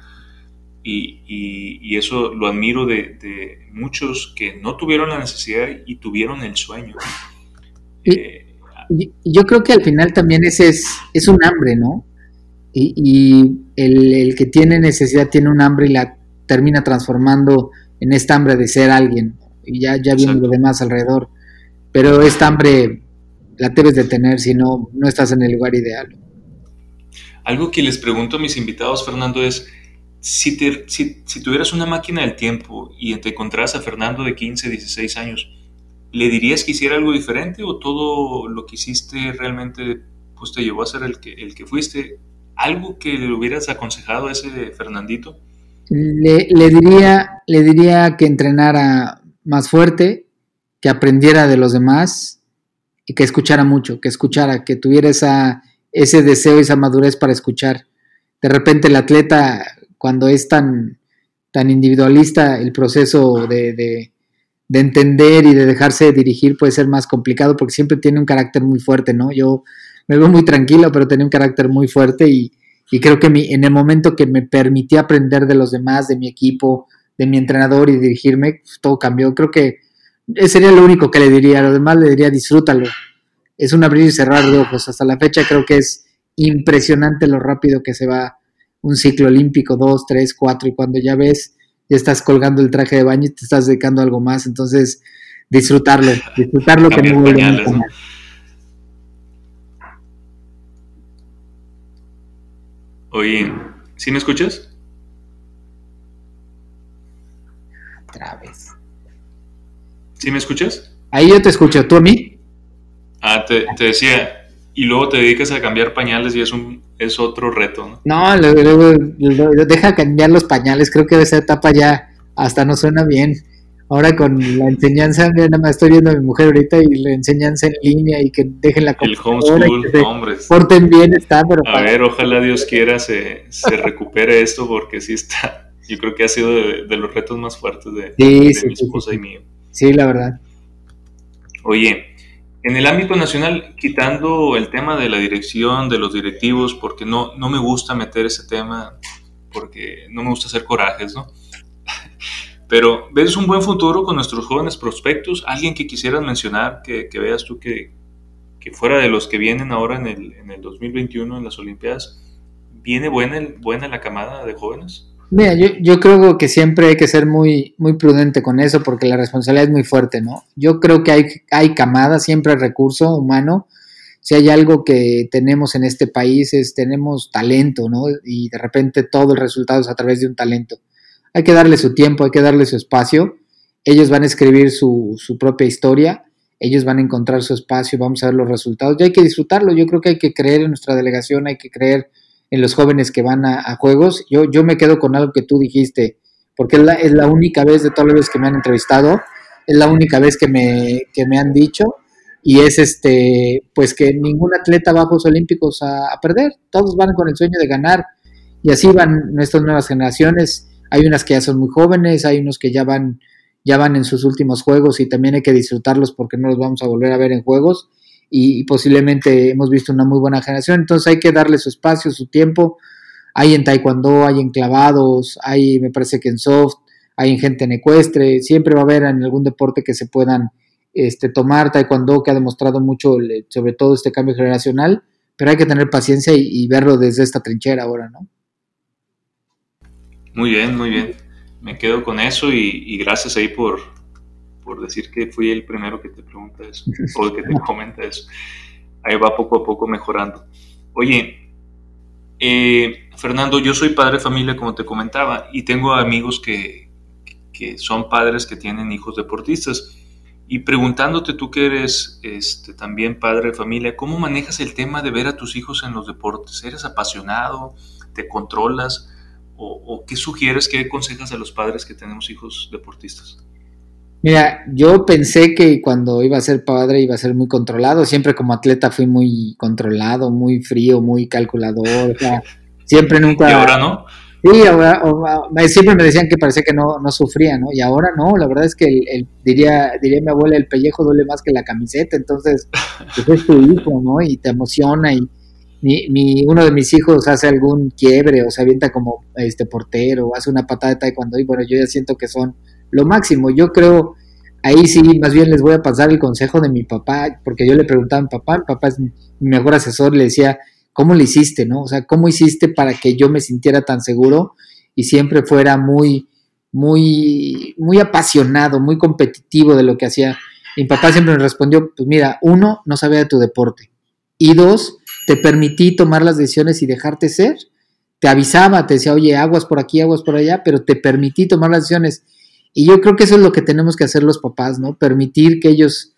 Y, eso lo admiro de, muchos que no tuvieron la necesidad y tuvieron el sueño. Eh, yo creo que al final también ese es, es un hambre, ¿no? Y, el, que tiene necesidad tiene un hambre y la termina transformando en esta hambre de ser alguien. Y ya, ya viene lo demás alrededor. Pero esta hambre la debes de tener si no, no estás en el lugar ideal. Algo que les pregunto a mis invitados, Fernando, es si, te, si, si tuvieras una máquina del tiempo y te encontraras a Fernando de 15, 16 años, ¿le dirías que hiciera algo diferente o todo lo que hiciste realmente pues, te llevó a ser el que, el que fuiste? ¿Algo que le hubieras aconsejado a ese Fernandito? Le, le, diría, le diría que entrenara más fuerte, que aprendiera de los demás y que escuchara mucho, que escuchara, que tuviera esa, ese deseo y esa madurez para escuchar. De repente el atleta, cuando es tan, tan individualista, el proceso de, de, de, entender y de dejarse dirigir puede ser más complicado porque siempre tiene un carácter muy fuerte, ¿no? Yo me veo muy tranquilo, pero tenía un carácter muy fuerte y, y creo que mi, en el momento que me permití aprender de los demás, de mi equipo, de mi entrenador y dirigirme, pues, todo cambió. Creo que sería lo único que le diría. A lo demás le diría disfrútalo. Es un abrir y cerrar de ojos. Hasta la fecha creo que es impresionante lo rápido que se va un ciclo olímpico, dos, tres, cuatro, y cuando ya ves, ya estás colgando el traje de baño y te estás dedicando a algo más. Entonces, disfrutarlo, disfrutarlo que no vuelve Oye, ¿sí me escuchas? Otra vez. ¿Sí me escuchas? Ahí yo te escucho, ¿tú a mí? Ah, te, decía, y luego te dedicas a cambiar pañales y es un es otro reto, ¿no? No, luego, deja cambiar los pañales, creo que esa etapa ya hasta no suena bien. Ahora con la enseñanza, nada más estoy viendo a mi mujer ahorita y la enseñanza en línea y que dejen la El homeschool, hombre. Porten bien, está, pero... A ver, ojalá Dios quiera se, se recupere esto porque sí está... Yo creo que ha sido de, los retos más fuertes de, mi esposa y mío. Sí, la verdad. Oye, en el ámbito nacional, quitando el tema de la dirección, de los directivos, porque no, no me gusta meter ese tema, porque no me gusta hacer corajes, ¿no? *laughs* Pero ves un buen futuro con nuestros jóvenes prospectos, alguien que quisieras mencionar, que, veas tú que, fuera de los que vienen ahora en el, en el 2021 en las Olimpiadas, ¿viene buena, buena la camada de jóvenes? Mira, yo, yo, creo que siempre hay que ser muy, muy prudente con eso porque la responsabilidad es muy fuerte, ¿no? Yo creo que hay, hay camada, siempre recurso humano. Si hay algo que tenemos en este país es tenemos talento, ¿no? Y de repente todo el resultado es a través de un talento. Hay que darle su tiempo, hay que darle su espacio. Ellos van a escribir su, su propia historia, ellos van a encontrar su espacio, vamos a ver los resultados. Y hay que disfrutarlo. Yo creo que hay que creer en nuestra delegación, hay que creer en los jóvenes que van a, juegos. Yo, yo me quedo con algo que tú dijiste, porque es la, es la única vez de todas las veces que me han entrevistado, es la única vez que me, que me han dicho, y es este, pues que ningún atleta va a Juegos Olímpicos a, a perder, todos van con el sueño de ganar, y así van nuestras nuevas generaciones. Hay unas que ya son muy jóvenes, hay unos que ya van, ya van en sus últimos juegos y también hay que disfrutarlos porque no los vamos a volver a ver en juegos y, posiblemente hemos visto una muy buena generación, entonces hay que darle su espacio, su tiempo. Hay en taekwondo, hay en clavados, hay me parece que en soft, hay en gente en ecuestre, siempre va a haber en algún deporte que se puedan este, tomar taekwondo, que ha demostrado mucho sobre todo este cambio generacional, pero hay que tener paciencia y verlo desde esta trinchera ahora, ¿no? Muy bien, muy bien. Me quedo con eso y, gracias ahí por, por decir que fui el primero que te pregunta eso o que te comenta eso. Ahí va poco a poco mejorando. Oye, eh, Fernando, yo soy padre de familia, como te comentaba, y tengo amigos que, que son padres que tienen hijos deportistas. Y preguntándote tú que eres este, también padre de familia, ¿cómo manejas el tema de ver a tus hijos en los deportes? ¿Eres apasionado? ¿Te controlas? o, qué sugieres, qué aconsejas a los padres que tenemos hijos deportistas? Mira, yo pensé que cuando iba a ser padre iba a ser muy controlado. Siempre como atleta fui muy controlado, muy frío, muy calculador. siempre nunca. ¿Y ahora no? Sí, ahora, siempre me decían que parecía que no, no sufría, ¿no? Y ahora no, la verdad es que el, diría, diría mi abuela, el pellejo duele más que la camiseta, entonces pues es tu hijo, ¿no? Y te emociona y mi, mi, uno de mis hijos hace algún quiebre o se avienta como este portero o hace una patada de taekwondo y bueno, yo ya siento que son lo máximo. Yo creo, ahí sí, más bien les voy a pasar el consejo de mi papá, porque yo le preguntaba a mi papá, mi papá es mi mejor asesor, le decía, ¿cómo le hiciste, no? O sea, ¿cómo hiciste para que yo me sintiera tan seguro y siempre fuera muy, muy, muy apasionado, muy competitivo de lo que hacía? Mi papá siempre me respondió, pues mira, uno, no sabía de tu deporte. Y dos, te permití tomar las decisiones y dejarte ser. Te avisaba, te decía, oye, aguas por aquí, aguas por allá, pero te permití tomar las decisiones. Y yo creo que eso es lo que tenemos que hacer los papás, ¿no? Permitir que ellos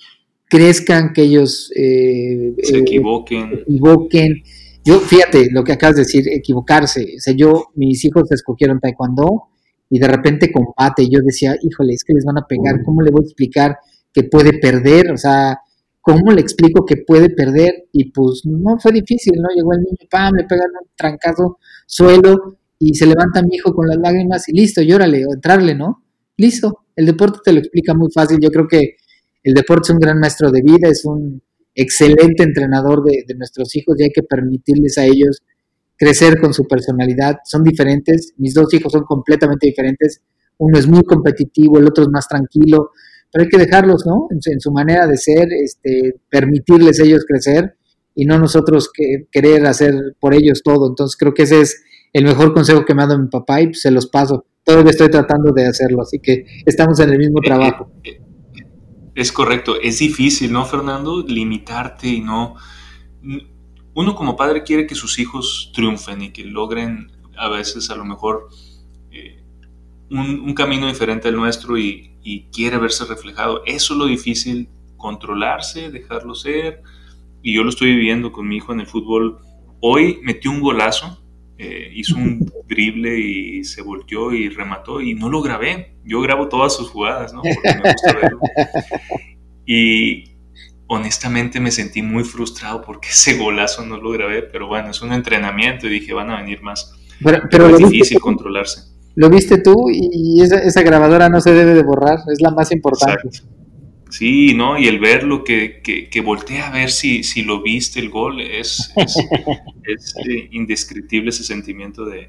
crezcan, que ellos eh, se equivoquen. Se equivoquen yo, fíjate lo que acabas de decir, equivocarse. O sea, yo, mis hijos escogieron taekwondo y de repente combate. Yo decía, híjole, es que les van a pegar. ¿Cómo le voy a explicar que puede perder? O sea, ¿cómo le explico que puede perder? Y pues no fue difícil, ¿no? Llegó el niño, pam, le pegan un trancazo, suelo, y se levanta mi hijo con las lágrimas y listo, llórale, o entrarle, ¿no? Listo. El deporte te lo explica muy fácil. Yo creo que el deporte es un gran maestro de vida, es un excelente entrenador de, nuestros hijos y hay que permitirles a ellos crecer con su personalidad. Son diferentes, mis dos hijos son completamente diferentes. Uno es muy competitivo, el otro es más tranquilo, pero hay que dejarlos, ¿no? En, su manera de ser, este, permitirles ellos crecer y no nosotros que, querer hacer por ellos todo. Entonces creo que ese es el mejor consejo que me ha dado mi papá y pues, se los paso. Todavía estoy tratando de hacerlo, así que estamos en el mismo eh, trabajo. Eh, es correcto, es difícil, ¿no, Fernando? Limitarte y no... Uno como padre quiere que sus hijos triunfen y que logren a veces a lo mejor eh, un, camino diferente al nuestro y, quiere verse reflejado. Eso es lo difícil, controlarse, dejarlo ser. Y yo lo estoy viviendo con mi hijo en el fútbol. Hoy metió un golazo eh, hizo un drible y se volteó y remató y no lo grabé. Yo grabo todas sus jugadas, ¿no? Porque me gusta verlo. Y honestamente me sentí muy frustrado porque ese golazo no lo grabé, pero bueno, es un entrenamiento y dije, van a venir más. Pero, es difícil controlarse. Lo viste tú y esa, esa, grabadora no se debe de borrar, es la más importante. Sí, ¿no? Y el verlo, que, que, que voltea a ver si, si lo viste el gol, es, *laughs* es, eh, indescriptible ese sentimiento de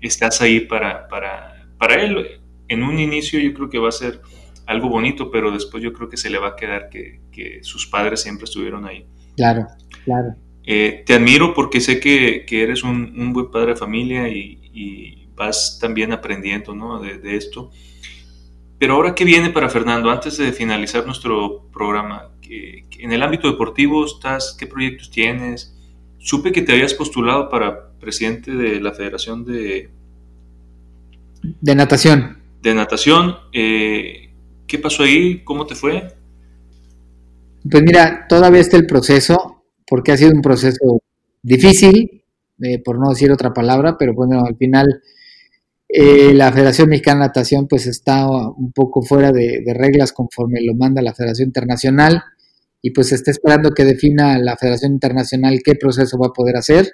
estás ahí para, para, para él. En un inicio yo creo que va a ser algo bonito, pero después yo creo que se le va a quedar que, que sus padres siempre estuvieron ahí. Claro, claro. Eh, te admiro porque sé que, que eres un, un, buen padre de familia y, y vas también aprendiendo ¿no? de, de esto. Pero ahora, ¿qué viene para Fernando? Antes de finalizar nuestro programa, en el ámbito deportivo estás, ¿qué proyectos tienes? Supe que te habías postulado para presidente de la Federación de... De natación. De natación. Eh, ¿Qué pasó ahí? ¿Cómo te fue? Pues mira, todavía está el proceso, porque ha sido un proceso difícil, eh, por no decir otra palabra, pero bueno, al final eh, la Federación Mexicana de Natación pues está un poco fuera de, reglas conforme lo manda la Federación Internacional y pues está esperando que defina la Federación Internacional qué proceso va a poder hacer.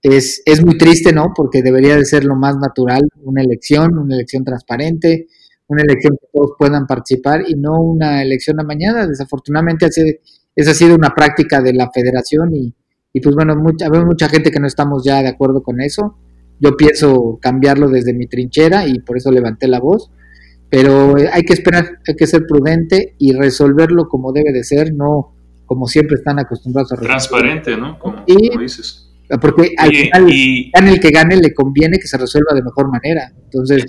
Es, es muy triste, ¿no? Porque debería de ser lo más natural, una elección, una elección transparente, una elección que todos puedan participar y no una elección a mañana. Desafortunadamente esa ha sido una práctica de la federación y, y pues bueno, mucha, mucha gente que no estamos ya de acuerdo con eso yo pienso cambiarlo desde mi trinchera y por eso levanté la voz. Pero eh, hay que esperar, hay que ser prudente y resolverlo como debe de ser, no como siempre están acostumbrados a resolver. Transparente, ¿no? Como, dices. Porque al final, el que gane le conviene que se resuelva de mejor manera. Entonces,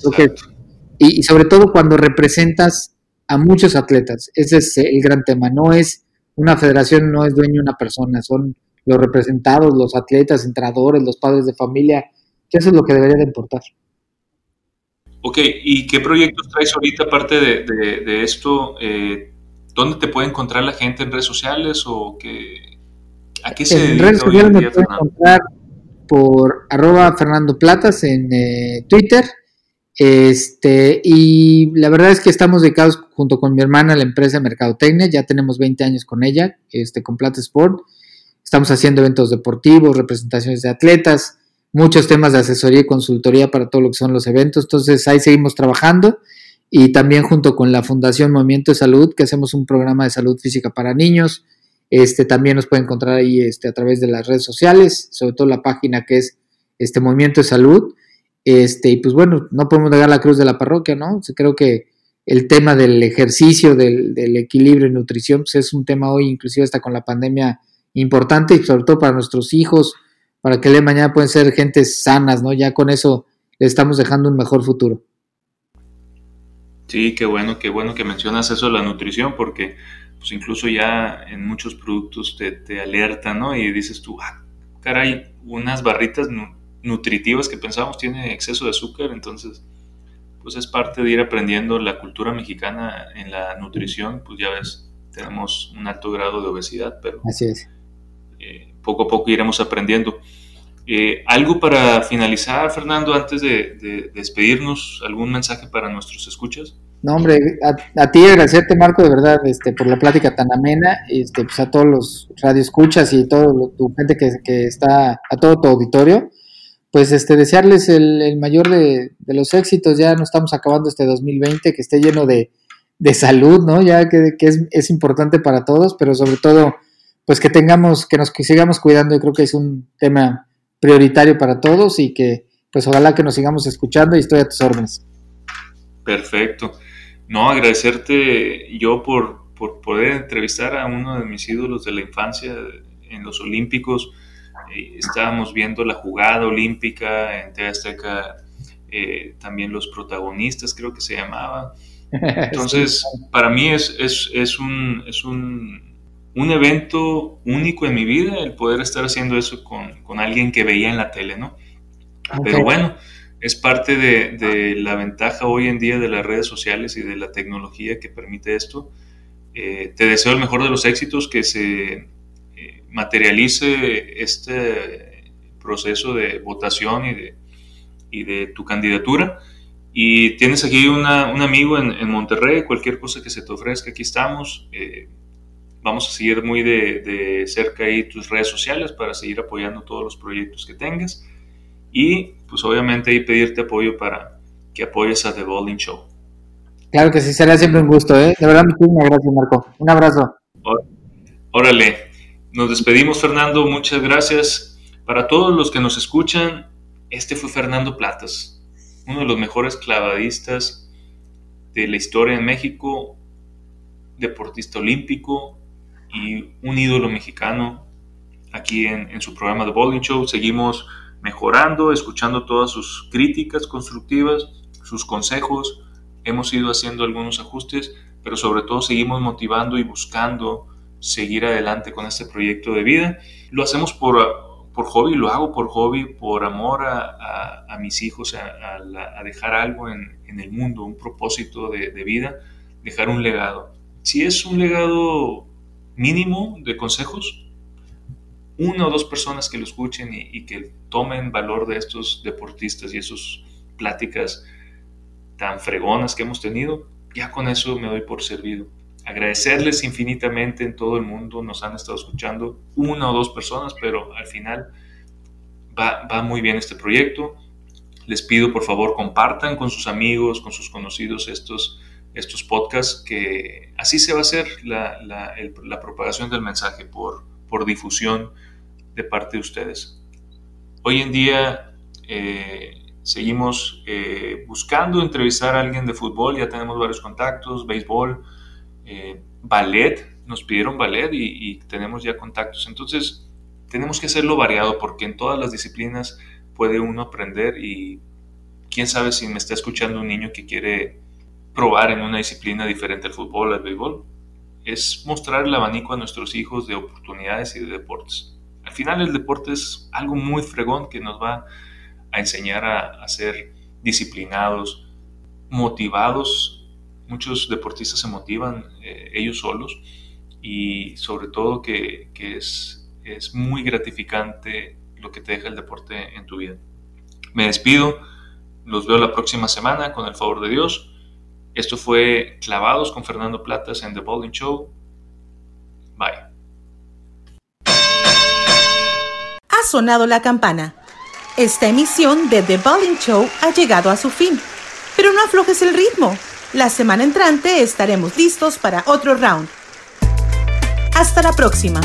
y, y sobre todo cuando representas a muchos atletas, ese es el gran tema. No es una federación, no es dueño de una persona, son los representados, los atletas, entrenadores, los padres de familia, eso es lo que debería de importar. Ok, ¿y qué proyectos traes ahorita aparte de, esto? Eh, ¿Dónde te puede encontrar la gente en redes sociales o qué, a qué se En redes sociales me pueden encontrar por arroba Fernando Platas en eh, Twitter. Este, y la verdad es que estamos dedicados junto con mi hermana a la empresa Mercadotecnia, ya tenemos 20 años con ella, este, con Plata Sport. Estamos haciendo eventos deportivos, representaciones de atletas, muchos temas de asesoría y consultoría para todo lo que son los eventos. Entonces ahí seguimos trabajando y también junto con la Fundación Movimiento de Salud, que hacemos un programa de salud física para niños. Este, también nos pueden encontrar ahí este, a través de las redes sociales, sobre todo la página que es este Movimiento de Salud. Este, y pues bueno, no podemos negar la cruz de la parroquia, ¿no? Creo que el tema del ejercicio, del, equilibrio y nutrición, pues es un tema hoy, inclusive hasta con la pandemia, importante y sobre todo para nuestros hijos, para que el mañana pueden ser gentes sanas, ¿no? Ya con eso le estamos dejando un mejor futuro. Sí, qué bueno, qué bueno que mencionas eso de la nutrición, porque pues incluso ya en muchos productos te, te alertan, ¿no? Y dices tú, ah, caray, unas barritas nutritivas que pensamos tiene exceso de azúcar, entonces pues es parte de ir aprendiendo la cultura mexicana en la nutrición, pues ya ves, tenemos un alto grado de obesidad, pero Así es. Eh, poco a poco iremos aprendiendo. Eh, ¿Algo para finalizar, Fernando, antes de, despedirnos? ¿Algún mensaje para nuestros escuchas? No, hombre, a, ti agradecerte, Marco, de verdad, este, por la plática tan amena, este, pues a todos los radioescuchas y toda tu gente que, que, está, a todo tu auditorio pues este, desearles el, mayor de, los éxitos. Ya no estamos acabando este 2020, que esté lleno de, salud, ¿no? Ya que, es, importante para todos, pero sobre todo, pues que tengamos, que nos sigamos cuidando. Yo creo que es un tema prioritario para todos y que, pues ojalá que nos sigamos escuchando y estoy a tus órdenes. Perfecto. No, agradecerte yo por, por poder entrevistar a uno de mis ídolos de la infancia en los Olímpicos eh, estábamos viendo la jugada olímpica en TV Azteca, eh, también los protagonistas creo que se llamaba. *laughs* Entonces, para mí es, es, es, un, es un, un, evento único en mi vida el poder estar haciendo eso con, con alguien que veía en la tele, ¿no? Pero bueno, es parte de, de, la ventaja hoy en día de las redes sociales y de la tecnología que permite esto. Eh, te deseo el mejor de los éxitos, que se materialice este proceso de votación y de, y de tu candidatura. Y tienes aquí un amigo en, Monterrey, cualquier cosa que se te ofrezca, aquí estamos. Eh, vamos a seguir muy de, cerca ahí tus redes sociales para seguir apoyando todos los proyectos que tengas. Y pues obviamente ahí pedirte apoyo para que apoyes a The Bowling Show. Claro que sí, será siempre un gusto, ¿eh? De verdad, muchísimas gracias, Marco. Un abrazo. Órale. Nos despedimos, Fernando. Muchas gracias. Para todos los que nos escuchan, este fue Fernando Platas, uno de los mejores clavadistas de la historia en México, deportista olímpico y un ídolo mexicano. Aquí en, su programa de Bowling Show seguimos mejorando, escuchando todas sus críticas constructivas, sus consejos. Hemos ido haciendo algunos ajustes, pero sobre todo seguimos motivando y buscando seguir adelante con este proyecto de vida. Lo hacemos por, por hobby, lo hago por hobby, por amor a, a, mis hijos, a, a, dejar algo en, en, el mundo, un propósito de, de, vida, dejar un legado. Si es un legado mínimo de consejos, una o dos personas que lo escuchen y, que tomen valor de estos deportistas y esas pláticas tan fregonas que hemos tenido, ya con eso me doy por servido agradecerles infinitamente en todo el mundo, nos han estado escuchando una o dos personas, pero al final va, va muy bien este proyecto. Les pido por favor compartan con sus amigos, con sus conocidos estos, estos podcasts, que así se va a hacer la, la, la propagación del mensaje por, por difusión de parte de ustedes. Hoy en día eh, seguimos eh, buscando entrevistar a alguien de fútbol, ya tenemos varios contactos, béisbol, eh, ballet, nos pidieron ballet y, tenemos ya contactos. Entonces, tenemos que hacerlo variado porque en todas las disciplinas puede uno aprender y quién sabe si me está escuchando un niño que quiere probar en una disciplina diferente al fútbol, al béisbol. Es mostrar el abanico a nuestros hijos de oportunidades y de deportes. Al final el deporte es algo muy fregón que nos va a enseñar a, a ser disciplinados, motivados muchos deportistas se motivan eh, ellos solos y sobre todo que, es, es muy gratificante lo que te deja el deporte en tu vida. Me despido, los veo la próxima semana con el favor de Dios. Esto fue Clavados con Fernando Platas en The Bowling Show. Bye. Ha sonado la campana. Esta emisión de The Bowling Show ha llegado a su fin, pero no aflojes el ritmo. La semana entrante estaremos listos para otro round. Hasta la próxima.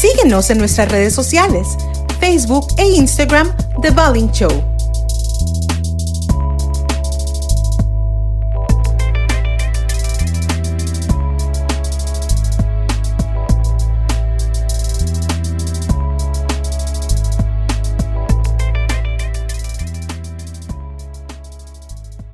Síguenos en nuestras redes sociales, Facebook e Instagram, The Bowling Show.